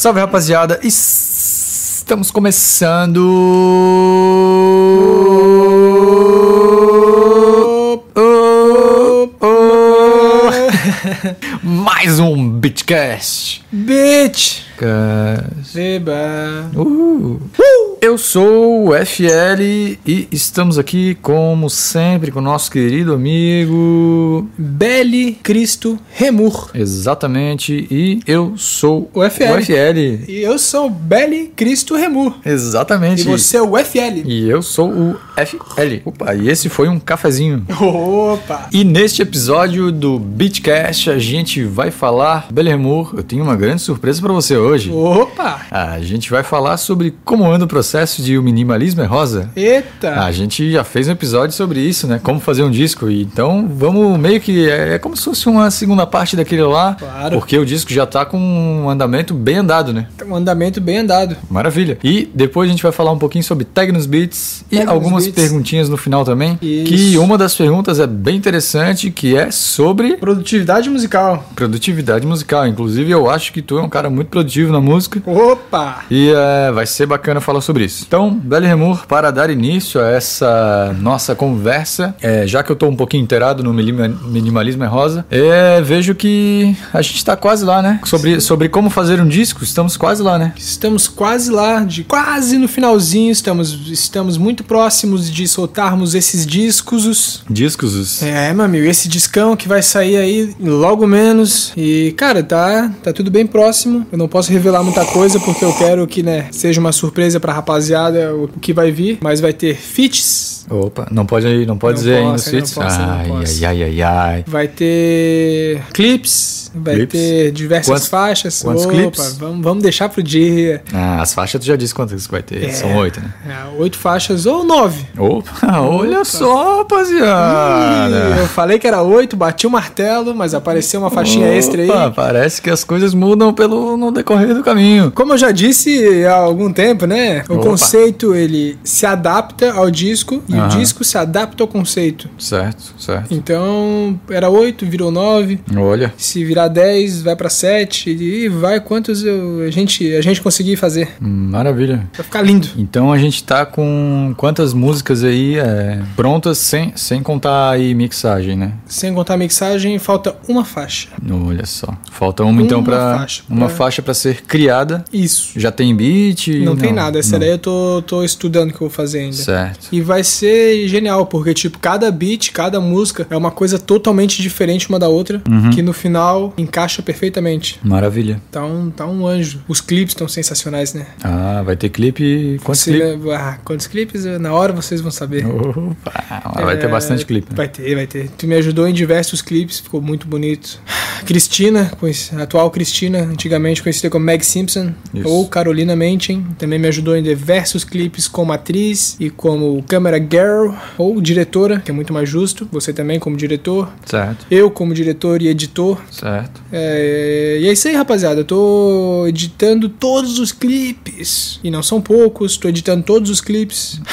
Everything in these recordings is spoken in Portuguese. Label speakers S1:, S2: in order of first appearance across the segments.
S1: Salve rapaziada, estamos começando. Oh, oh. Mais um Bitcast.
S2: Bitch!
S1: Cast.
S2: Beba!
S1: Uh. Eu sou o FL e estamos aqui, como sempre, com o nosso querido amigo.
S2: Beli Cristo Remur.
S1: Exatamente, e eu sou
S2: O FL.
S1: O FL.
S2: E eu sou o Beli Cristo Remur.
S1: Exatamente.
S2: E você é o FL.
S1: E eu sou o FL. Opa, e esse foi um cafezinho.
S2: Opa!
S1: E neste episódio do Beatcast a gente vai falar, Belemur, eu tenho uma grande surpresa para você hoje.
S2: Opa!
S1: A gente vai falar sobre como anda o processo de o minimalismo é rosa.
S2: Eita!
S1: A gente já fez um episódio sobre isso, né? Como fazer um disco. E Então vamos meio que. É, é como se fosse uma segunda parte daquele lá.
S2: Claro.
S1: Porque o disco já tá com um andamento bem andado, né?
S2: Um andamento bem andado.
S1: Maravilha. E depois a gente vai falar um pouquinho sobre tag nos beats e
S2: Tag nos
S1: algumas
S2: beats.
S1: perguntinhas no final também.
S2: Isso.
S1: Que uma das perguntas é bem interessante, que é sobre
S2: Produtividade musical.
S1: produtividade musical. Inclusive, eu acho que tu é um cara muito produtivo na música.
S2: Opa!
S1: E é, vai ser bacana falar sobre isso. Então, Beli Remur, para dar início a essa nossa conversa, é, já que eu tô um pouquinho inteirado no minimalismo é rosa, é, vejo que a gente tá quase lá, né? Sobre, sobre como fazer um disco, estamos quase lá, né?
S2: Estamos quase lá, de quase no finalzinho. Estamos, estamos muito próximos de soltarmos esses discos.
S1: Discos. os-
S2: É, meu amigo, esse discão que vai sair aí logo menos. E, cara, tá, tá tudo bem próximo. Eu não posso revelar muita coisa porque eu quero que, né, seja uma surpresa pra rapaziada o que vai vir. Mas vai ter feats,
S1: Opa, não pode, não pode
S2: Não
S1: dizer aí nos
S2: posso, posso,
S1: Ai,
S2: posso.
S1: ai, ai, ai, ai.
S2: vai ter clips, vai
S1: Clips?
S2: ter diversas
S1: Quantos-
S2: faixas.
S1: quantos
S2: Opa,
S1: clips?
S2: Vamos, vamos deixar pro dia.
S1: Ah, as faixas tu já disse quantas vai ter.
S2: É.
S1: São oito, né?
S2: É, oito faixas ou nove.
S1: Opa, olha só, rapaziada.
S2: Ih, eu falei que era oito, bati o martelo, mas apareceu uma faixinha extra aí.
S1: Opa, parece que as coisas mudam pelo, no decorrer do caminho.
S2: Como eu já disse há algum tempo, né? O
S1: Opa.
S2: conceito ele se adapta ao disco e O disco se adapta ao conceito.
S1: Certo, certo.
S2: Então, era 8, virou 9.
S1: Olha,
S2: Se virar 10, vai pra 7 e vai quantos eu- a gente a gente conseguir fazer.
S1: maravilha.
S2: Vai ficar lindo.
S1: Então a gente tá com quantas músicas aí é, prontas sem, sem contar aí mixagem, né?
S2: Sem contar mixagem, falta uma faixa.
S1: Olha só. Falta uma então
S2: Uma
S1: pra
S2: faixa
S1: uma faixa para ser criada.
S2: Isso.
S1: Já tem beat?
S2: Não, tem nada. Essa
S1: não.
S2: daí eu tô, tô estudando o que eu vou fazer ainda.
S1: Certo.
S2: E vai ser genial, porque, tipo, cada beat, cada música é uma coisa totalmente diferente uma da outra,
S1: Uhum.
S2: que no final encaixa perfeitamente.
S1: Maravilha.
S2: Tá um, tá um anjo. Os clipes estão sensacionais, né?
S1: Ah, vai ter clipe. Quantos
S2: Você-
S1: clipes?
S2: ah, quantos clipes? Na hora vocês vão saber.
S1: Opa, vai ter
S2: É,
S1: bastante clipe. né?
S2: Vai ter, vai ter. Tu me ajudou em diversos clipes, ficou muito bonito. Cristina, a atual Cristina, antigamente conhecida como Meg Simpson,
S1: Isso.
S2: ou Carolina Menchen, também me ajudou em diversos clipes como atriz e como câmera girl, ou diretora, que é muito mais justo. Você também como diretor.
S1: Certo,
S2: Eu como diretor e editor.
S1: certo.
S2: É, e é isso aí, rapaziada. Eu tô editando todos os clipes. E não são poucos, tô editando todos os clipes.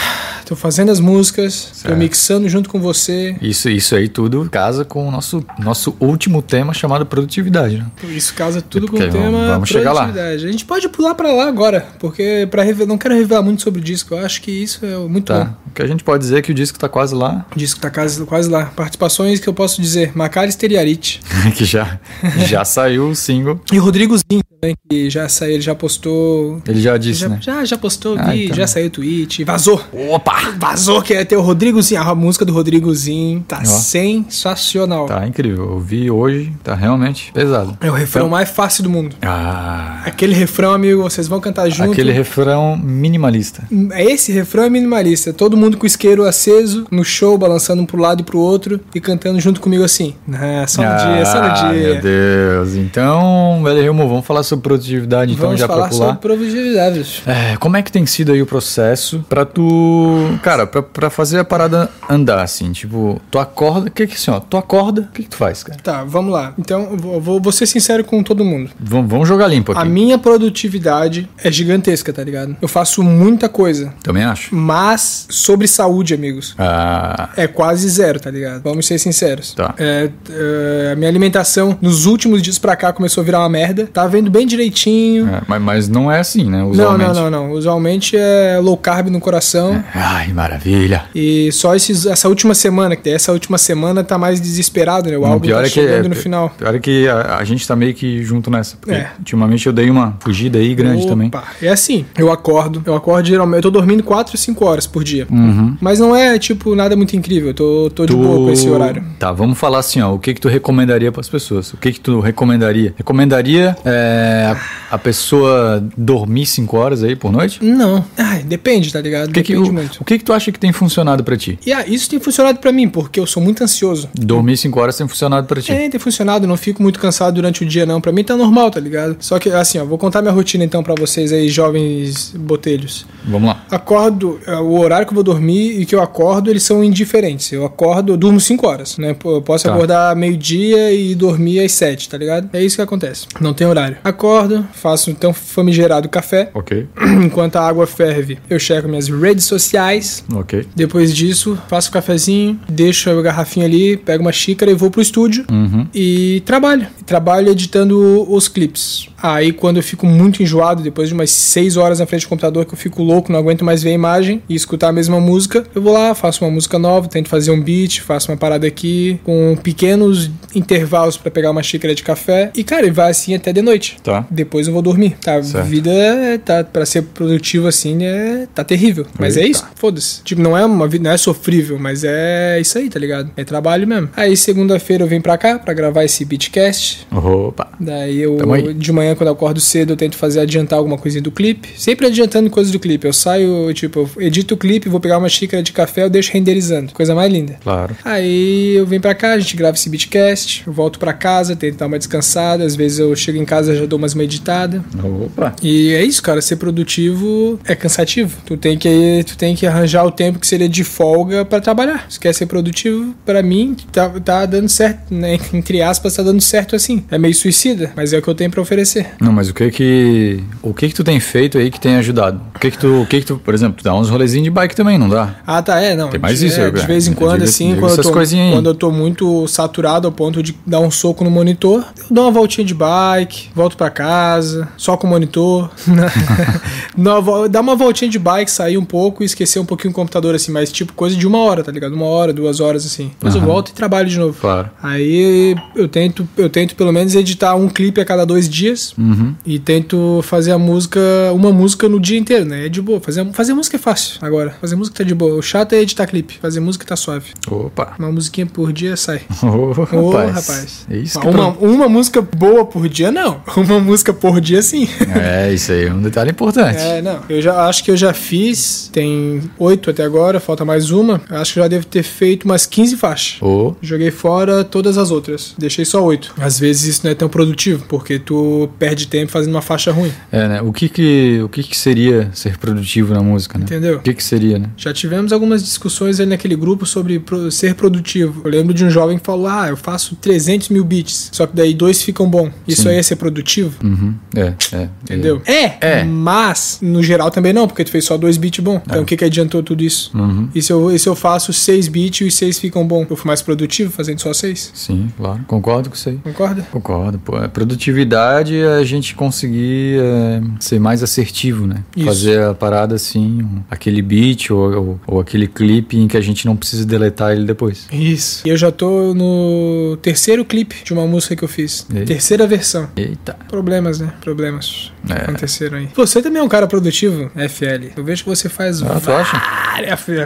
S2: Tô fazendo as músicas, tô
S1: Certo.
S2: mixando junto com você.
S1: Isso, isso aí tudo casa com o nosso, nosso último tema chamado produtividade. Né?
S2: Isso casa tudo com
S1: Porque
S2: o tema
S1: vamos- vamos chegar lá.
S2: produtividade. A gente pode pular pra lá agora, porque para não quero revelar muito sobre o disco. Eu acho que isso é muito bom.
S1: Tá. O que a gente pode dizer é que o disco tá quase lá,
S2: O disco tá quase, quase lá. Participações que eu posso dizer: Macalister e Arit.
S1: que já, já saiu o single.
S2: E Rodrigozinho também, que já saiu, ele já postou.
S1: Ele já disse,
S2: Já,
S1: né?
S2: já, já postou
S1: Ah,
S2: vídeo,
S1: então.
S2: já saiu tweet, vazou.
S1: Opa!
S2: Vazou que ia ter o Rodrigozinho. A música do Rodrigozinho tá
S1: Ó.
S2: sensacional.
S1: Tá incrível. Eu vi hoje, tá realmente pesado.
S2: É o refrão
S1: Então-
S2: mais fácil do mundo.
S1: Ah,
S2: Aquele refrão, amigo, vocês vão cantar junto.
S1: aquele refrão minimalista.
S2: Esse refrão é minimalista. Todo mundo com o isqueiro aceso, no show, balançando um pro lado e pro outro e cantando junto comigo assim. Ah, só no dia, só no
S1: Ah,
S2: dia.
S1: Meu Deus. Então, velho vamos falar sobre produtividade então
S2: Vamos
S1: já
S2: falar
S1: pular.
S2: sobre produtividade.
S1: É, como é que tem sido aí o processo pra tu. Cara, pra, pra fazer a parada andar, assim? Tipo, tu acorda. O que que assim, ó? Tu acorda, o que que tu faz, cara?
S2: Tá, vamos lá. Então, eu vou, vou- vou ser sincero com todo mundo.
S1: Vamos, vamos jogar limpo
S2: A
S1: aqui.
S2: minha produtividade é gigantesca, tá ligado? Eu faço muita coisa.
S1: Também acho.
S2: Mas sobre saúde, amigos.
S1: Ah,
S2: É quase zero, tá ligado? Vamos ser sinceros.
S1: Tá.
S2: É, é, a minha alimentação nos últimos dias pra cá começou a virar uma merda. Tá vendo bem direitinho.
S1: é, mas, mas não é assim, né?
S2: Não,
S1: Usualmente.
S2: não, não, não. Usualmente é low carb no coração.
S1: Ai, maravilha.
S2: E só esses, essa última semana, que essa última semana tá mais desesperado, né? O
S1: Não,
S2: álbum tá chegando no final.
S1: Pior é que a, a gente tá meio que junto nessa. Porque
S2: É.
S1: ultimamente eu dei uma fugida aí grande
S2: Opa,
S1: também.
S2: É assim, eu acordo, eu acordo geralmente, eu tô dormindo 4, 5 horas por dia.
S1: Uhum.
S2: Mas não é, tipo, nada muito incrível, eu tô, tô de boa com esse horário.
S1: Tá, vamos falar assim, ó. O que que tu recomendaria pras pessoas? O que que tu recomendaria? Recomendaria é, a, a pessoa dormir 5 horas aí por noite?
S2: Não, ai, depende, tá ligado?
S1: O que que,
S2: depende
S1: o,
S2: muito.
S1: o que que tu acha que tem funcionado pra ti?
S2: E ah, isso tem funcionado pra mim, porque eu sou muito ansioso.
S1: Dormir 5 horas tem funcionado pra ti?
S2: É, tem funcionado, não fico muito cansado durante o dia, não. Pra mim tá normal, tá ligado? Só que, assim, ó, vou contar minha rotina então pra vocês aí, jovens botelhos.
S1: Vamos lá.
S2: Acordo, é, o horário que eu vou dormir e que eu acordo, eles são indiferentes. Eu acordo, eu durmo 5 horas, né? Eu posso
S1: Tá.
S2: acordar meio-dia e dormir às 7, tá ligado? É isso que acontece. Não tem horário. Acordo, faço então famigerado café.
S1: Ok,
S2: Enquanto a água ferve, eu checo minhas redes sociais.
S1: ok.
S2: Depois disso, faço o cafezinho, deixo a garrafinha ali, pego uma xícara e vou pro estúdio
S1: Uhum.
S2: e trabalho. Trabalho editando os clipes. Aí quando eu fico muito enjoado, depois de umas 6 horas na frente do computador, que eu fico louco, não aguento mais ver a imagem e escutar a mesma música, eu vou lá, faço uma música nova, tento fazer um beat, faço uma parada aqui, com pequenos intervalos pra pegar uma xícara de café. E cara, e vai assim até de noite.
S1: Tá.
S2: Depois eu vou dormir. Tá, a
S1: Certo.
S2: vida é- tá para ser produtivo assim é tá terrível. Mas é
S1: Eita.
S2: isso. Foda-se. Tipo, não é uma vida, não é sofrível, mas é isso aí, tá ligado? É trabalho mesmo. Aí segunda-feira eu venho pra cá pra gravar esse beatcast.
S1: Opa.
S2: Daí eu de manhã quando eu acordo cedo eu tento fazer adiantar alguma coisinha do clipe. Sempre adiantando coisas do clipe. Eu saio, tipo, eu edito o clipe, vou pegar uma xícara de café, eu deixo renderizando. Coisa mais linda.
S1: Claro.
S2: Aí eu venho pra cá, a gente grava esse beatcast, eu volto pra casa, tento dar uma descansada, às vezes eu chego em casa e já dou mais uma editada.
S1: Opa.
S2: E é isso, cara, ser produtivo é cansativo. Tu tem que tu tem que arranjar o tempo que seria de folga pra trabalhar. Se quer ser produtivo, pra mim tá, tá dando certo, né? Entre aspas, tá dando certo assim. É meio suicida, mas é o que eu tenho pra oferecer.
S1: Não, mas o que que o que que tu tem feito aí que tem ajudado? O que que tu, o que que tu, por exemplo, tu dá uns rolezinhos de bike também, não dá?
S2: Ah, tá, é, não.
S1: Tem mais
S2: de,
S1: isso,
S2: é,
S1: eu-
S2: de vez em
S1: eu
S2: quando,
S1: digo-
S2: assim, quando eu, tô, quando eu tô muito saturado ao ponto de dar um soco no monitor, eu dou uma voltinha de bike, volto pra casa, só com o monitor. Não, Dá uma voltinha de bike, sair um pouco e esquecer um pouquinho o computador, assim, mas tipo coisa de uma hora, tá ligado? Uma hora, duas horas, assim. Depois eu
S1: Aham.
S2: volto e trabalho de novo.
S1: Claro.
S2: Aí eu tento, eu tento pelo menos editar um clipe a cada dois dias
S1: Uhum.
S2: e tento fazer a música, uma música no dia inteiro, né? É de boa. Fazer, fazer música é fácil agora. Fazer música tá de boa. O chato é editar clipe. Fazer música tá suave.
S1: Opa.
S2: Uma musiquinha por dia sai.
S1: Ô,
S2: Ô,
S1: rapaz.
S2: rapaz.
S1: É isso
S2: uma, uma música boa por dia, não. Uma música por dia, sim.
S1: É, isso aí é um detalhe importante.
S2: É, não. Eu já acho que eu já fiz. Tem oito até agora, falta mais uma. Eu acho que eu já devo ter feito umas 15 faixas.
S1: Ô,
S2: Joguei fora todas as outras. Deixei só oito. Às vezes isso não é tão produtivo, porque tu perde tempo fazendo uma faixa ruim.
S1: é, né? O que que o que que seria ser produtivo na música, né?
S2: Entendeu?
S1: O que que seria, né?
S2: Já tivemos algumas discussões aí naquele grupo sobre pro- ser produtivo. Eu lembro de um jovem que falou: Ah, eu faço 300 mil beats, só que daí dois ficam bom. Isso
S1: Sim.
S2: aí é ser produtivo?
S1: Uhum. É, é.
S2: Entendeu? É,
S1: É.
S2: mas no geral também não, porque tu fez só dois beats bom. Então
S1: É.
S2: o que, que adiantou tudo isso?
S1: Uhum.
S2: E se, eu, e se eu faço seis beats e os seis ficam bom? Eu fui mais produtivo fazendo só seis?
S1: Sim, claro. Concordo com isso aí.
S2: Concorda?
S1: Concordo, pô. A produtividade é a gente conseguir é, ser mais assertivo, né?
S2: Isso.
S1: Fazer a parada assim, um- aquele beat ou, ou, ou aquele clipe em que a gente não precisa deletar ele depois.
S2: Isso. E eu já tô no terceiro clipe de uma música que eu fiz.
S1: E aí?
S2: Terceira versão.
S1: Eita.
S2: Problemas, né? Problemas
S1: É.
S2: aconteceram aí. Você também é um cara produtivo, FL. Eu vejo que você faz
S1: Ah,
S2: várias.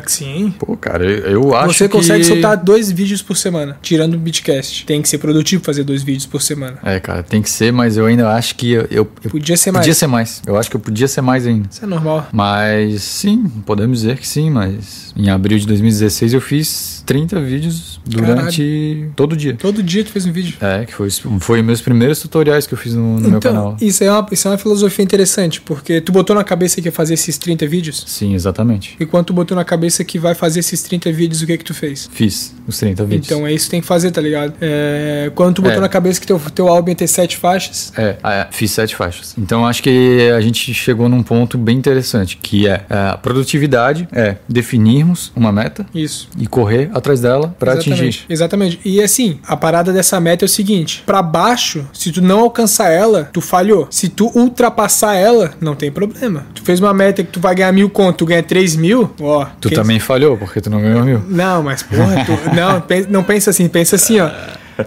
S2: Sim.
S1: Pô, cara, eu, acho
S2: Você consegue
S1: que...
S2: soltar dois vídeos por semana, tirando o Beatcast. Tem que ser produtivo fazer dois vídeos por semana.
S1: É, cara, tem que ser, mas eu ainda acho que eu, eu,
S2: Podia ser mais.
S1: podia ser mais. Eu acho que eu podia ser mais ainda.
S2: Isso é normal.
S1: Mas sim, podemos dizer que sim, mas em abril de 2016 eu fiz 30 vídeos durante todo dia.
S2: Todo dia tu fez um vídeo.
S1: É, que foi, foi meus primeiros tutoriais que eu fiz no, no meu
S2: então,
S1: canal.
S2: Isso é, uma, isso é uma filosofia interessante, porque tu botou na cabeça que ia fazer esses 30 vídeos,
S1: Sim, exatamente.
S2: e quando tu botou na cabeça que vai fazer esses 30 vídeos, o que que tu fez?
S1: Fiz os 30 vídeos.
S2: Então é isso que tem que fazer, tá ligado? É, quando tu botou
S1: É.
S2: na cabeça que teu, teu álbum ia ter sete faixas,
S1: É, é, fiz sete faixas. Então acho que a gente chegou num ponto bem interessante, que é a produtividade, é definirmos uma meta
S2: isso.
S1: e correr atrás dela para atingir.
S2: Exatamente. E assim, a parada dessa meta é o seguinte: pra baixo, se tu não alcançar ela, tu falhou. Se tu ultrapassar ela, não tem problema. Tu fez uma meta que tu vai ganhar mil conto, tu ganha três mil, ó.
S1: Tu
S2: quem-
S1: também falhou, porque tu não ganhou mil.
S2: Não, mas porra, tu, não, não pensa assim, pensa assim, ó.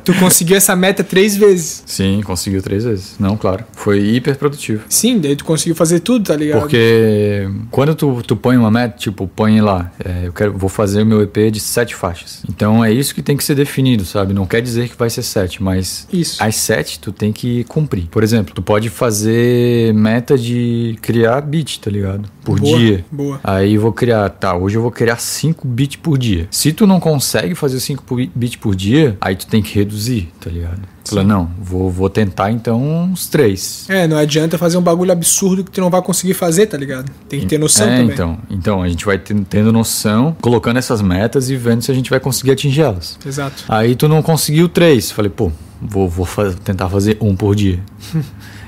S2: Tu conseguiu essa meta três vezes.
S1: Sim, conseguiu três vezes. Não, claro. Foi hiper produtivo.
S2: Sim, daí tu conseguiu fazer tudo, tá ligado?
S1: Porque quando tu, tu põe uma meta, tipo, põe lá, é, eu quero, vou fazer o meu EP de sete faixas. Então é isso que tem que ser definido, sabe? Não quer dizer que vai ser sete, mas
S2: Isso.
S1: as sete tu tem que cumprir. Por exemplo, tu pode fazer meta de criar beat, tá ligado? Por
S2: Boa,
S1: dia.
S2: boa.
S1: Aí vou criar, tá, hoje eu vou criar 5 bits por dia. Se tu não consegue fazer 5 bits por dia, aí tu tem que reduzir, tá ligado? Fala, não, vou, vou tentar então uns 3.
S2: É, não adianta fazer um bagulho absurdo que tu não vai conseguir fazer, tá ligado? Tem que ter noção
S1: é,
S2: também.
S1: Então, então, a gente vai ten- tendo noção, colocando essas metas e vendo se a gente vai conseguir atingi-las.
S2: Exato.
S1: Aí tu não conseguiu três. Falei, pô, vou, vou tentar fazer um por dia.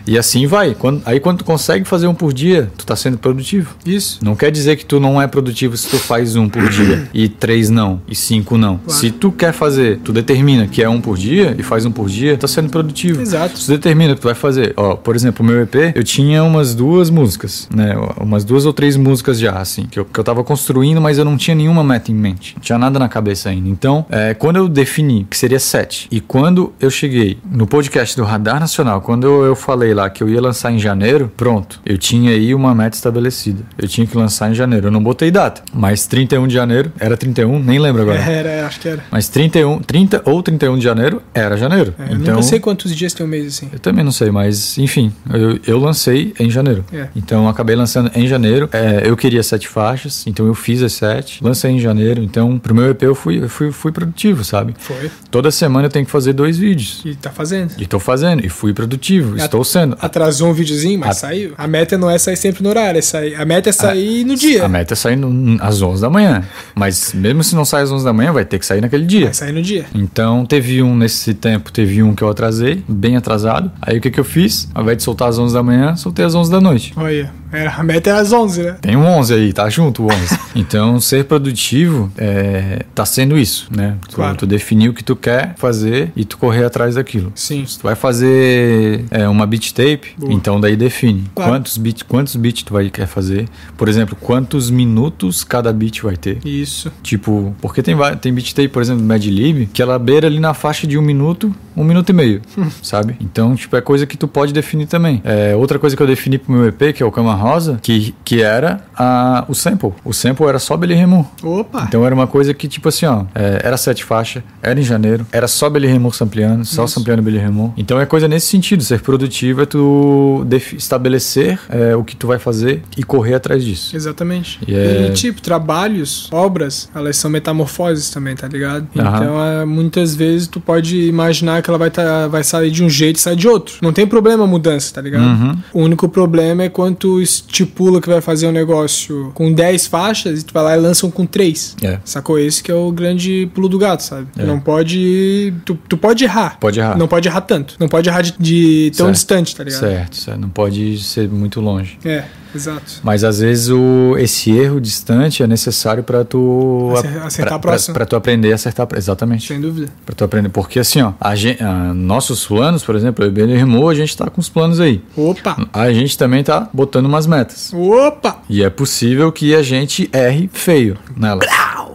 S1: e assim vai. Quando, aí quando tu consegue fazer um por dia, tu tá sendo produtivo.
S2: Isso.
S1: Não quer dizer que tu não é produtivo se tu faz um por dia e três não e cinco não.
S2: Claro.
S1: Se tu quer fazer, tu determina que é um por dia e faz um por dia, tá sendo produtivo.
S2: Exato.
S1: Se tu determina que tu vai fazer, ó, por exemplo, o meu EP, eu tinha umas duas músicas, né, umas duas ou três músicas já, assim, que eu, que eu tava construindo, mas eu não tinha nenhuma meta em mente, não tinha nada na cabeça ainda. Então, é, quando eu defini que seria sete e quando eu cheguei no podcast do Radar Nacional, quando eu, eu falei lá que eu ia lançar em janeiro, pronto, eu tinha aí uma meta estabelecida. Eu tinha que lançar em janeiro. Eu não botei data, mas 31 de janeiro, era 31, nem lembro agora.
S2: Era, acho que era.
S1: Mas 31, 30 ou 31 de janeiro era janeiro.
S2: É, eu
S1: então,
S2: nunca sei quantos dias tem um mês assim.
S1: eu também não sei, mas enfim, eu, eu lancei em janeiro.
S2: É.
S1: Então eu acabei lançando em janeiro. É, eu queria sete faixas, então eu fiz as sete, lancei em janeiro. Então pro meu EP eu fui, eu fui, fui produtivo, sabe?
S2: Foi.
S1: Toda semana eu tenho que fazer dois vídeos.
S2: E tá fazendo.
S1: E tô fazendo, e fui produtivo, estou sendo.
S2: Atrasou um videozinho, mas
S1: A-
S2: saiu. A meta não é sair sempre no horário, é sair. A meta é sair no dia.
S1: A meta é sair no- às 11 da manhã. Mas mesmo se não sair às 11 da manhã, vai ter que sair naquele dia.
S2: Vai sair no dia.
S1: Então teve um nesse tempo, teve um que eu atrasei, bem atrasado. Aí o que, que eu fiz? Ao invés de soltar às 11 da manhã, soltei às 11 da noite.
S2: Olha, era, a meta é às 11, né?
S1: Tem um 11 aí, tá junto o 11. então, ser produtivo é, tá sendo isso, né? Tu,
S2: Claro.
S1: tu definir o que tu quer fazer e tu correr atrás daquilo.
S2: Sim.
S1: Se tu vai fazer é, uma beat tape,
S2: Boa.
S1: então daí define
S2: Claro.
S1: quantos beats quantos beat tu vai quer fazer. Por exemplo, quantos minutos cada beat vai ter.
S2: Isso.
S1: Tipo, porque tem, tem beat tape, por exemplo, do Mad Lib, que ela beira ali na faixa de um minuto, um minuto e meio, sabe? Então, tipo, é coisa que tu pode definir também. É, outra coisa que eu defini pro meu EP, que é o Cama Rosa, que, que era a, o sample. O sample era só Belly Remu.
S2: Opa!
S1: Então era uma coisa que, tipo assim, ó, é, era sete faixas, era em janeiro, era só Belly Remu sampleando, só
S2: Isso.
S1: sampleando Belly Remu. Então é coisa nesse sentido, ser produtivo é tu estabelecer é, o que tu vai fazer e correr atrás disso.
S2: Exatamente.
S1: E é-
S2: E, tipo, trabalhos, obras, elas são metamorfoses também, tá ligado?
S1: Aham.
S2: Então, é, muitas vezes tu pode imaginar que ela vai, tá, vai sair de um jeito e sair de outro. Não tem problema a mudança, tá ligado?
S1: Uhum.
S2: O único problema é quando tu estipula que vai fazer um negócio com 10 faixas e tu vai lá e lança um com 3.
S1: É.
S2: Sacou? Esse que é o grande pulo do gato, sabe?
S1: É.
S2: não pode. Tu, tu pode errar.
S1: Pode errar.
S2: Não pode errar tanto. Não pode errar de, de tão
S1: Certo.
S2: distante, tá ligado?
S1: Certo, certo. Não pode ser muito longe.
S2: É, exato.
S1: Mas às vezes o, esse erro distante é necessário para tu
S2: Acer- acertar
S1: pra-
S2: a próxima.
S1: pra tu aprender a acertar, exatamente.
S2: Sem dúvida.
S1: Pra tu aprender, porque assim, ó, a gen- a- nossos planos, por exemplo, eu e o Remo, a gente tá com os planos aí.
S2: Opa!
S1: A gente também tá botando umas metas.
S2: Opa!
S1: E é possível que a gente erre feio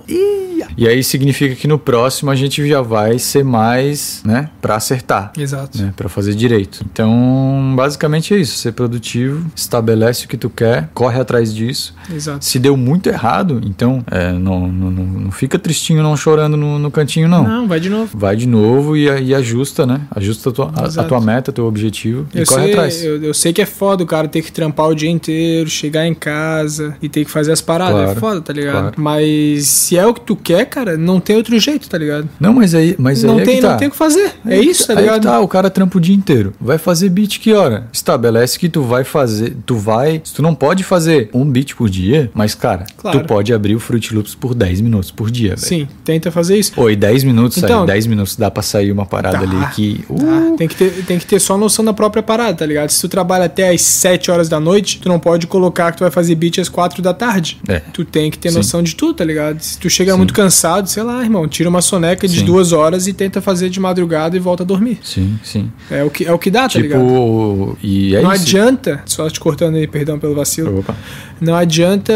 S1: nelas. E aí significa que no próximo a gente já vai ser mais, né, pra acertar.
S2: Exato.
S1: né, para fazer direito. Então, basicamente é isso, ser produtivo, estabelece o que tu quer, corre atrás disso.
S2: Exato.
S1: Se deu muito errado, então é, não, não, não, fica tristinho, não chorando no, no cantinho, não.
S2: Não, vai de novo.
S1: Vai de novo e, e ajusta, né? Ajusta a tua, a- a, tua meta, teu objetivo e
S2: Eu
S1: corre
S2: sei,
S1: atrás.
S2: eu, eu sei que é foda o cara ter que trampar o dia inteiro, chegar em casa e ter que fazer as paradas.
S1: Claro,
S2: é foda, tá ligado?
S1: claro.
S2: Mas se é o que tu quer, cara, não tem outro jeito, tá ligado?
S1: Não, mas aí, mas
S2: não
S1: aí é
S2: tem,
S1: que tá.
S2: não tem o que fazer. É
S1: Aí
S2: isso, tá
S1: aí
S2: ligado?
S1: tá, o cara trampa o dia inteiro. Vai fazer beat que hora? Estabelece que tu vai fazer, tu vai, tu não pode fazer um beat por dia, mas cara,
S2: Claro.
S1: tu pode abrir o Fruit Loops por 10 minutos por dia, velho.
S2: Sim, tenta fazer isso.
S1: Oi, 10 minutos,
S2: Então-
S1: sai, 10 minutos dá pra sair uma parada
S2: Dá,
S1: ali que uh,
S2: Tá? Tem, que ter, tem que ter só noção da própria parada, tá ligado? Se tu trabalha até às 7 horas da noite, tu não pode colocar que tu vai fazer beat às 4 da tarde.
S1: É.
S2: Tu tem que ter
S1: Sim.
S2: noção de tudo, tá ligado? Tu chega
S1: Sim.
S2: muito cansado, sei lá, irmão, tira uma soneca de
S1: Sim.
S2: duas horas e tenta fazer de madrugada e volta a dormir.
S1: sim, sim.
S2: É o que, é o que dá, tá ligado?
S1: Tipo, e é
S2: não
S1: isso.
S2: adianta, só te cortando aí, perdão pelo vacilo.
S1: Opa.
S2: Não adianta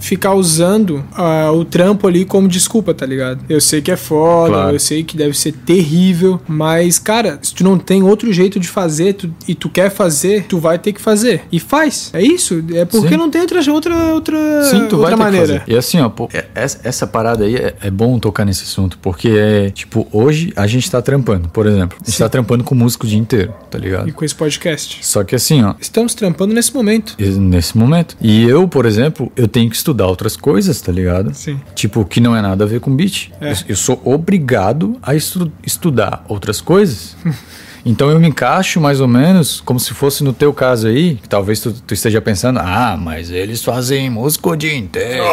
S2: ficar usando ah, o trampo ali como desculpa, tá ligado? Eu sei que é foda,
S1: Claro.
S2: eu sei que deve ser terrível, mas, cara, se tu não tem outro jeito de fazer tu- e tu quer fazer, tu vai ter que fazer. E faz. É isso. É porque
S1: Sim.
S2: não tem outra, outra, outra,
S1: Sim, tu
S2: outra
S1: vai ter
S2: maneira.
S1: que fazer. E assim, ó, pô, é- essa, essa parada aí é, é bom tocar nesse assunto, porque é, tipo, hoje a gente tá trampando, por exemplo. A gente
S2: Sim.
S1: tá trampando com músico o dia inteiro, tá ligado?
S2: E com esse podcast.
S1: Só que assim, ó,
S2: Estamos trampando nesse momento.
S1: nesse momento. E eu, por exemplo, eu tenho que estudar outras coisas, tá ligado?
S2: Sim.
S1: Tipo, que não é nada a ver com beat.
S2: É.
S1: Eu, eu sou obrigado a estu- estudar outras coisas. Então eu me encaixo mais ou menos como se fosse no teu caso aí, que talvez tu, tu esteja pensando, ah, mas eles fazem música o dia inteiro.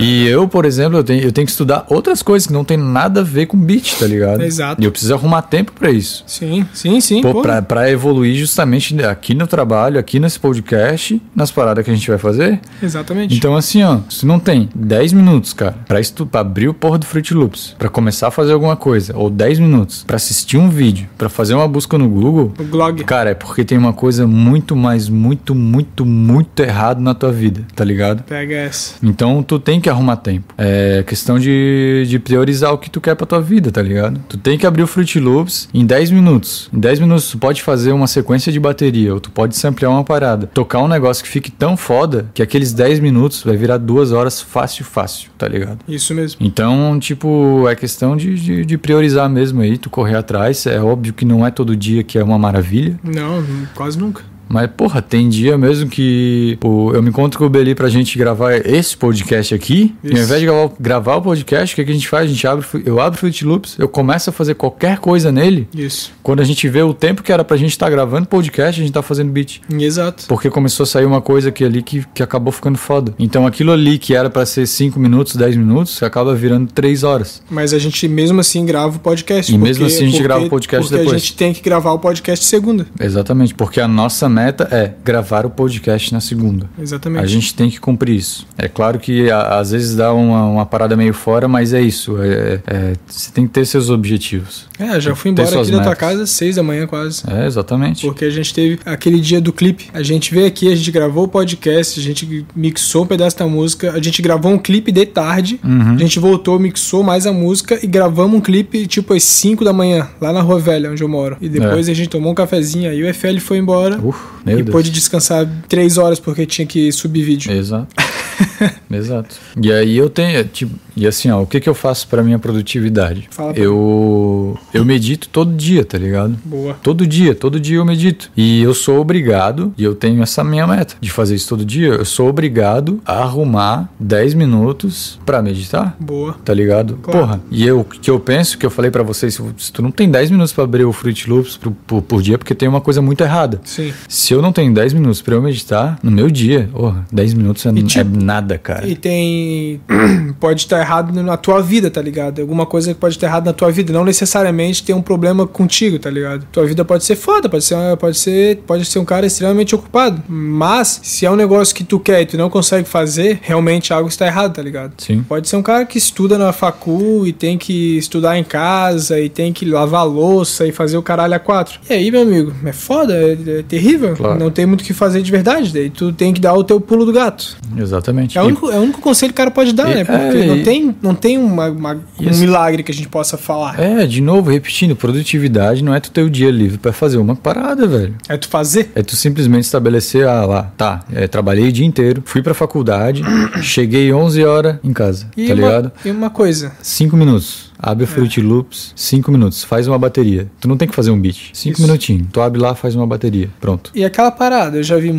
S1: E eu, por exemplo, eu tenho, eu tenho que estudar outras coisas que não tem nada a ver com beat, tá ligado?
S2: Exato.
S1: E eu preciso arrumar tempo pra isso.
S2: Sim, sim, sim.
S1: Pô, pra, pra evoluir justamente aqui no trabalho, aqui nesse podcast, nas paradas que a gente vai fazer.
S2: Exatamente.
S1: Então, assim, ó, se não tem 10 minutos, cara, pra, estu pra abrir o porra do Fruit Loops, pra começar a fazer alguma coisa, ou 10 minutos pra assistir um vídeo, pra fazer uma busca no Google,
S2: o blog.
S1: cara, é porque tem uma coisa muito mais, muito, muito, muito errado na tua vida, tá ligado?
S2: Pega essa.
S1: Então tu tem que arrumar tempo. É questão de, de priorizar o que tu quer pra tua vida, tá ligado? Tu tem que abrir o Fruit Loops em 10 minutos. Em 10 minutos tu pode fazer uma sequência de bateria, ou tu pode samplear uma parada. Tocar um negócio que fique tão foda que aqueles 10 minutos vai virar duas horas fácil, fácil, tá ligado?
S2: Isso mesmo.
S1: Então, tipo, é questão de, de, de priorizar mesmo aí, tu correr atrás. É óbvio que não é todo dia que é uma maravilha.
S2: Não, quase nunca.
S1: Mas, porra, tem dia mesmo que pô, eu me encontro com o Beli pra gente gravar esse podcast aqui. E ao
S2: Isso.
S1: invés de gravar, gravar o podcast, o que, que a gente faz? A gente abre, eu abro o Fruit Loops, eu começo a fazer qualquer coisa nele.
S2: Isso.
S1: Quando a gente vê o tempo que era pra gente estar gravando podcast, a gente tá fazendo beat.
S2: Exato.
S1: Porque começou a sair uma coisa aqui ali que, que acabou ficando foda. Então aquilo ali que era pra ser 5 minutos, 10 minutos, acaba virando 3 horas.
S2: Mas a gente mesmo assim grava o podcast.
S1: E mesmo assim a gente grava o podcast
S2: porque
S1: depois.
S2: a gente tem que gravar o podcast segunda.
S1: Exatamente, porque a nossa meta é gravar o podcast na segunda.
S2: Exatamente.
S1: A gente tem que cumprir isso. É claro que a- às vezes dá uma, uma parada meio fora, mas é isso. É, é- você tem que ter seus objetivos.
S2: É, já fui embora aqui da tua
S1: metas.
S2: casa às seis da manhã quase.
S1: É, exatamente.
S2: Porque a gente teve aquele dia do clipe. A gente veio aqui, a gente gravou o podcast, a gente mixou um pedaço da música, a gente gravou um clipe de tarde,
S1: Uhum.
S2: a gente voltou, mixou mais a música e gravamos um clipe tipo às 5 da manhã, lá na Rua Velha, onde eu moro. E depois a gente tomou um cafezinho, aí o FL foi embora
S1: Uf, É. meu
S2: e
S1: Deus.
S2: pôde descansar três horas porque tinha que subir vídeo.
S1: Exato. Exato. E aí eu tenho, tipo, e assim, ó, o que que eu faço pra minha produtividade?
S2: Fala pra
S1: eu eu medito todo dia, tá ligado?
S2: Boa.
S1: Todo dia, todo dia eu medito. E eu sou obrigado, e eu tenho essa minha meta de fazer isso todo dia, eu sou obrigado a arrumar 10 minutos pra meditar.
S2: Boa.
S1: Tá ligado?
S2: Claro.
S1: Porra, e eu que eu penso, que eu falei pra vocês, se tu não tem 10 minutos pra abrir o Fruit Loops por, por, por dia, porque tem uma coisa muito errada.
S2: Sim.
S1: Se eu não tenho 10 minutos pra eu meditar, no meu dia, porra, 10 minutos é,
S2: tipo-
S1: é nada, cara.
S2: E tem. pode estar errado na tua vida, tá ligado? Alguma coisa que pode estar errado na tua vida. Não necessariamente tem um problema contigo, tá ligado? Tua vida pode ser foda, pode ser, pode ser, pode ser um cara extremamente ocupado. Mas, se é um negócio que tu quer e tu não consegue fazer, realmente algo está errado, tá ligado?
S1: Sim.
S2: Pode ser um cara que estuda na facu e tem que estudar em casa e tem que lavar louça e fazer o caralho a quatro. E aí, meu amigo, é foda, é, é terrível.
S1: Claro.
S2: Não tem muito o que fazer de verdade. Daí tu tem que dar o teu pulo do gato.
S1: Exatamente.
S2: É o
S1: E-
S2: único, é o único conselho que o cara pode dar,
S1: E-
S2: né? Porque
S1: é,
S2: não
S1: e-
S2: tem, não tem uma, uma- um
S1: assim-
S2: milagre que a gente possa falar.
S1: É, de novo, repetindo, produtividade não é tu ter o dia livre pra fazer uma parada, velho.
S2: É tu fazer.
S1: É tu simplesmente estabelecer, ah lá, tá, é, trabalhei o dia inteiro, fui pra faculdade, cheguei 11 horas em casa,
S2: E,
S1: tá
S2: uma,
S1: ligado?
S2: e uma coisa.
S1: 5 minutos. Abre o Fruit Loops, 5 minutos, faz uma bateria. Tu não tem que fazer um beat. 5
S2: Isso.
S1: minutinhos. Tu abre lá, faz uma bateria. Pronto.
S2: E aquela parada, eu já vi,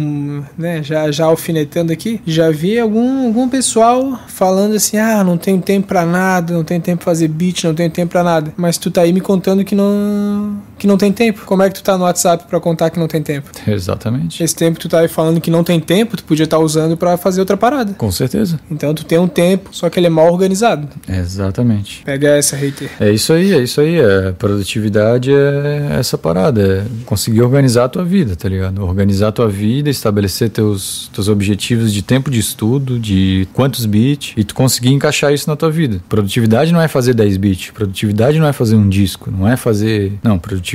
S2: né, já, já alfinetando aqui, já vi algum, algum pessoal falando assim, ah, não tenho tempo pra nada, não tenho tempo pra fazer beat, não tenho tempo pra nada. Mas tu tá aí me contando que não, que não tem tempo. Como é que tu tá no WhatsApp pra contar que não tem tempo?
S1: Exatamente.
S2: Esse tempo que tu tá aí falando que não tem tempo, tu podia estar usando pra fazer outra parada.
S1: Com certeza.
S2: Então tu tem um tempo, só que ele é mal organizado.
S1: Exatamente.
S2: Pega essa, hater.
S1: É isso aí, é isso aí. É, produtividade é essa parada. É conseguir organizar a tua vida, tá ligado? Organizar a tua vida, estabelecer teus, teus objetivos de tempo de estudo, de quantos bits, e tu conseguir encaixar isso na tua vida. Produtividade não é fazer 10 bits. Produtividade não é fazer um disco. Não é fazer. Não, produtividade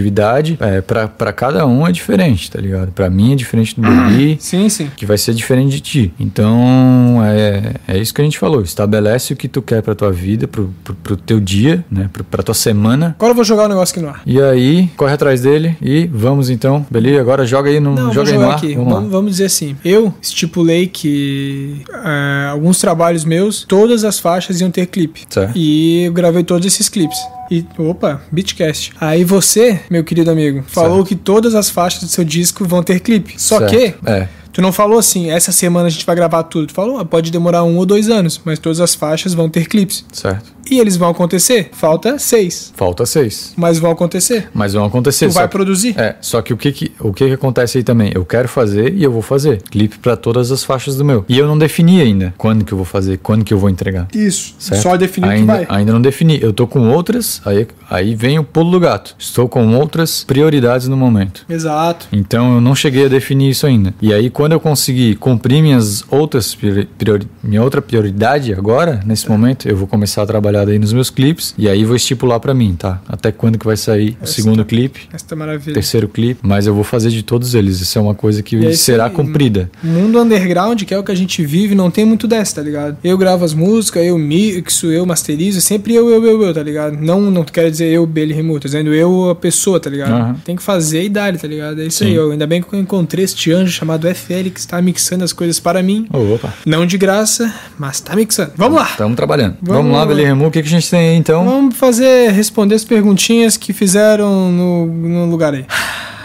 S1: é, pra, pra cada um é diferente, tá ligado? Pra mim é diferente do Baby.
S2: Sim, sim.
S1: que vai ser diferente de ti. Então, é, é isso que a gente falou. Estabelece o que tu quer pra tua vida, pro, pro, pro teu dia, né? Pro, pra tua semana.
S2: Agora eu vou jogar o negócio aqui no ar.
S1: E aí, corre atrás dele e vamos então. Beleza? Agora joga aí no.
S2: Não,
S1: joga aí no ar.
S2: aqui.
S1: Vamos.
S2: Vamos, vamos dizer assim. Eu estipulei que é, alguns trabalhos meus, todas as faixas iam ter clipe.
S1: Certo.
S2: E eu gravei todos esses clipes. E, opa, Beatcast. Aí você, meu querido amigo, falou que todas as faixas do seu disco vão ter clipe. Só
S1: Certo.
S2: que
S1: É.
S2: Tu não falou assim, essa semana a gente vai gravar tudo. Tu falou, ah, pode demorar um ou dois anos, mas todas as faixas vão ter clipes.
S1: Certo.
S2: E eles vão acontecer? Falta seis.
S1: Falta seis.
S2: Mas vão acontecer.
S1: Mas vão acontecer.
S2: Tu vai
S1: que-
S2: produzir.
S1: É, só que o que que, o que que acontece aí também? Eu quero fazer e eu vou fazer. Clipe pra todas as faixas do meu. E eu não defini ainda quando que eu vou fazer, quando que eu vou entregar.
S2: Isso.
S1: Certo?
S2: Só definir o que
S1: ainda,
S2: vai.
S1: Ainda não defini. Eu tô com outras, aí, aí vem o pulo do gato. Estou com outras prioridades no momento.
S2: Exato.
S1: Então eu não cheguei a definir isso ainda. E aí quando eu conseguir cumprir minhas outras priori- priori- minha outra prioridade agora, nesse momento, eu vou começar a trabalhar daí nos meus clipes e aí vou estipular pra mim, tá? Até quando que vai sair o segundo
S2: tá-
S1: clipe,
S2: Essa tá
S1: terceiro clipe, mas eu vou fazer de todos eles. Isso é uma coisa que
S2: isso
S1: será
S2: aí,
S1: cumprida.
S2: Mundo underground, que é o que a gente vive, não tem muito dessa, tá ligado? Eu gravo as músicas, eu mixo, eu masterizo, sempre eu, eu, eu, eu, tá ligado? Não, não quero dizer eu, Bailey Remoto, tô dizendo eu, a pessoa, tá ligado?
S1: Aham.
S2: Tem que fazer e dar, tá ligado? É isso
S1: Sim.
S2: aí, eu, ainda bem que eu encontrei este anjo chamado FL que está mixando as coisas para mim.
S1: Ô, opa.
S2: Não de graça, mas tá mixando. Vamos lá!
S1: Estamos trabalhando.
S2: Vamos-
S1: Vamos, lá, Beli O que, que a gente tem aí então?
S2: Vamos fazer, responder as perguntinhas que fizeram no, no lugar aí.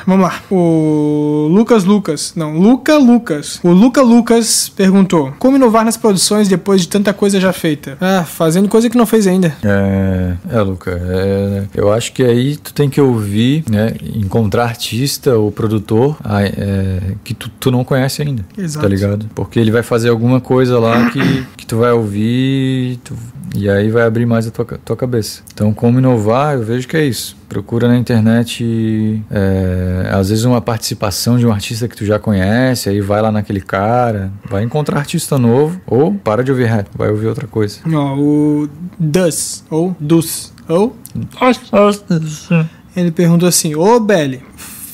S2: Vamos lá. O Lucas Lucas. Não, Luca Lucas. O Luca Lucas perguntou: Como inovar nas produções depois de tanta coisa já feita? Ah, fazendo coisa que não fez ainda.
S1: É, é Luca, é, eu acho que aí tu tem que ouvir, né, encontrar artista ou produtor ah, é, que tu, tu não conhece ainda,
S2: Exato.
S1: tá ligado? Porque ele vai fazer alguma coisa lá que, que tu vai ouvir tu- e aí vai abrir mais a tua, tua cabeça. Então, como inovar, eu vejo que é isso. Procura na internet, é, às vezes, uma participação de um artista que tu já conhece, aí vai lá naquele cara, vai encontrar artista novo, ou para de ouvir rap, vai ouvir outra coisa.
S2: Ó, o Dus, ou Dus, ou. Ele perguntou assim: Ô Belly,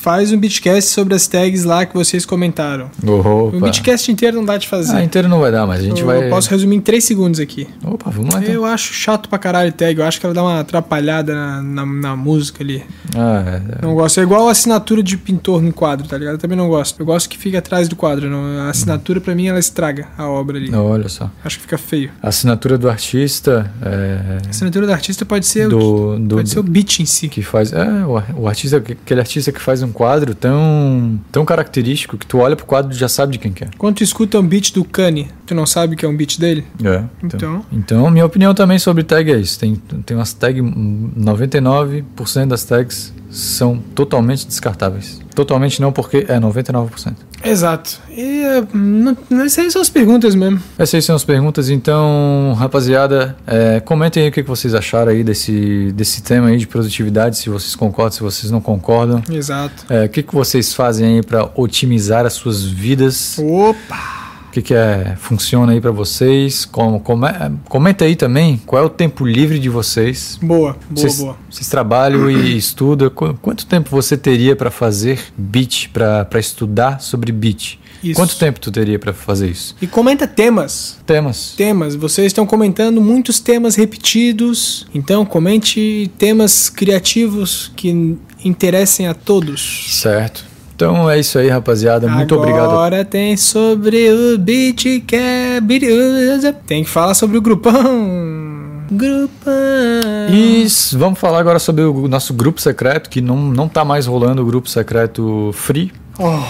S2: faz um beatcast sobre as tags lá que vocês comentaram.
S1: Opa.
S2: O beatcast inteiro não dá de fazer.
S1: Ah, inteiro não vai dar, mas a gente
S2: eu
S1: vai.
S2: posso resumir em 3 segundos aqui.
S1: Opa, vamos lá então.
S2: Eu acho chato pra caralho tag. Eu acho que ela dá uma atrapalhada na, na, na música ali.
S1: Ah, é,
S2: Não gosto. É igual a assinatura de pintor no quadro, tá ligado? Eu também não gosto. Eu gosto que fique atrás do quadro. Não. A assinatura, pra mim, ela estraga a obra ali.
S1: é. Olha só.
S2: Acho que fica feio.
S1: A assinatura do artista é,
S2: A assinatura do artista pode ser, o,
S1: do, do,
S2: pode ser o beat em si.
S1: que faz. É, o, o artista, aquele artista que faz um quadro tão, tão característico que tu olha pro quadro e já sabe de quem que é.
S2: Quando tu escuta um beat do Kanye, tu não sabe que é um beat dele?
S1: É.
S2: Então,
S1: Então, minha opinião também sobre tag é isso. Tem, tem umas tags, 99% das tags são totalmente descartáveis. Totalmente não, porque é 99%.
S2: exato. E não, essas são as perguntas mesmo.
S1: Essas são as perguntas, então, rapaziada, é, comentem aí o que que vocês acharam aí desse, desse tema aí de produtividade, se vocês concordam, se vocês não concordam.
S2: Exato.
S1: É, o que, que vocês fazem aí para otimizar as suas vidas?
S2: Opa!
S1: O que, que é, funciona aí para vocês? Como, come, comenta aí também qual é o tempo livre de vocês.
S2: Boa, boa,
S1: Vocês,
S2: boa.
S1: vocês trabalham e estudam. Qu- Quanto tempo você teria para fazer beat, para estudar sobre beat?
S2: Isso.
S1: Quanto tempo tu teria para fazer isso?
S2: E comenta temas.
S1: Temas.
S2: Temas. Vocês estão comentando muitos temas repetidos. Então comente temas criativos que interessem a todos.
S1: Certo. Então é isso aí, rapaziada. Muito obrigado.
S2: Agora tem sobre o beat que é... Tem que falar sobre o grupão. Grupão.
S1: E vamos falar agora sobre o nosso grupo secreto, que não, não tá mais rolando o grupo secreto free.
S2: Oh,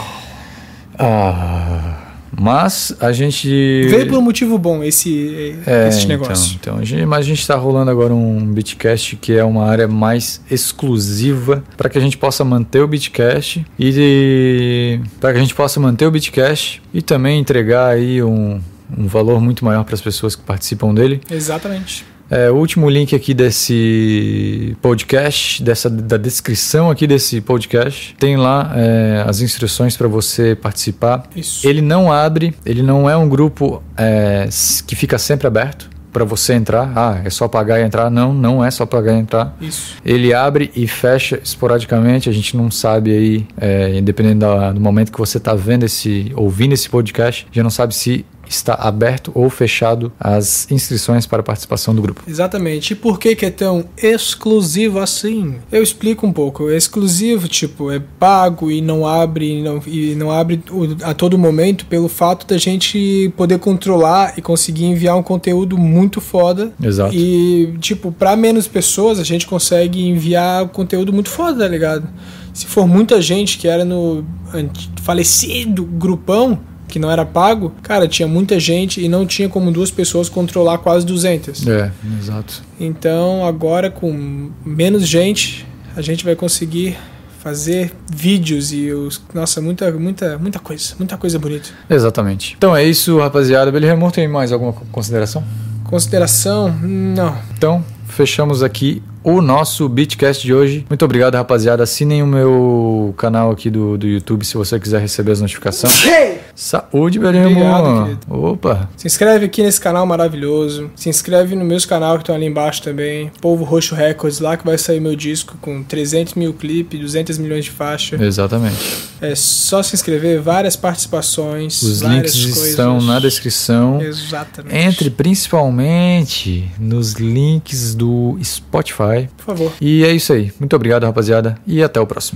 S1: Ah, mas a gente.
S2: veio por um motivo bom esse,
S1: É,
S2: esse
S1: então,
S2: negócio.
S1: Então, a gente, mas a gente está rolando agora um Bitcast que é uma área mais exclusiva para que a gente possa manter o Bitcast e para que a gente possa manter o Bitcast e também entregar aí um, um valor muito maior para as pessoas que participam dele.
S2: Exatamente.
S1: É, o último link aqui desse podcast, dessa da descrição aqui desse podcast, tem lá é, as instruções para você participar.
S2: Isso.
S1: Ele não abre, ele não é um grupo é, que fica sempre aberto para você entrar. Ah, é só pagar e entrar? Não, não é só pagar e entrar.
S2: Isso.
S1: Ele abre e fecha esporadicamente, a gente não sabe aí, é, dependendo da- do momento que você está vendo esse, ouvindo esse podcast, já não sabe se está aberto ou fechado as inscrições para participação do grupo.
S2: Exatamente. E por que, que é tão exclusivo assim? Eu explico um pouco. É exclusivo, tipo, é pago e não abre e não, e não abre a todo momento pelo fato da gente poder controlar e conseguir enviar um conteúdo muito foda.
S1: Exato.
S2: E, tipo, pra menos pessoas a gente consegue enviar conteúdo muito foda, tá ligado? Se for muita gente que era no falecido grupão, que não era pago, cara, tinha muita gente e não tinha como duas pessoas controlar quase 200.
S1: É, exato.
S2: Então, agora com menos gente, a gente vai conseguir fazer vídeos e os nossa, muita muita muita coisa, muita coisa bonita.
S1: Exatamente. Então é isso, rapaziada. Beli Remor, tem mais alguma consideração?
S2: Consideração? Não.
S1: Então, fechamos aqui o nosso Beatcast de hoje. Muito obrigado, rapaziada. Assinem o meu canal aqui do, do YouTube se você quiser receber as notificações. Saúde,
S2: Obrigado, querido.
S1: Opa.
S2: Se inscreve aqui nesse canal maravilhoso. Se inscreve no meus canal que estão ali embaixo também. Povo Roxo Records, lá que vai sair meu disco com 300 mil clipes, 200 milhões de faixa.
S1: Exatamente.
S2: É só se inscrever, várias participações,
S1: Os
S2: várias
S1: links
S2: coisas.
S1: estão na descrição.
S2: Exatamente.
S1: Entre principalmente nos links do Spotify.
S2: Por favor.
S1: E é isso aí. Muito obrigado, rapaziada. E até o próximo.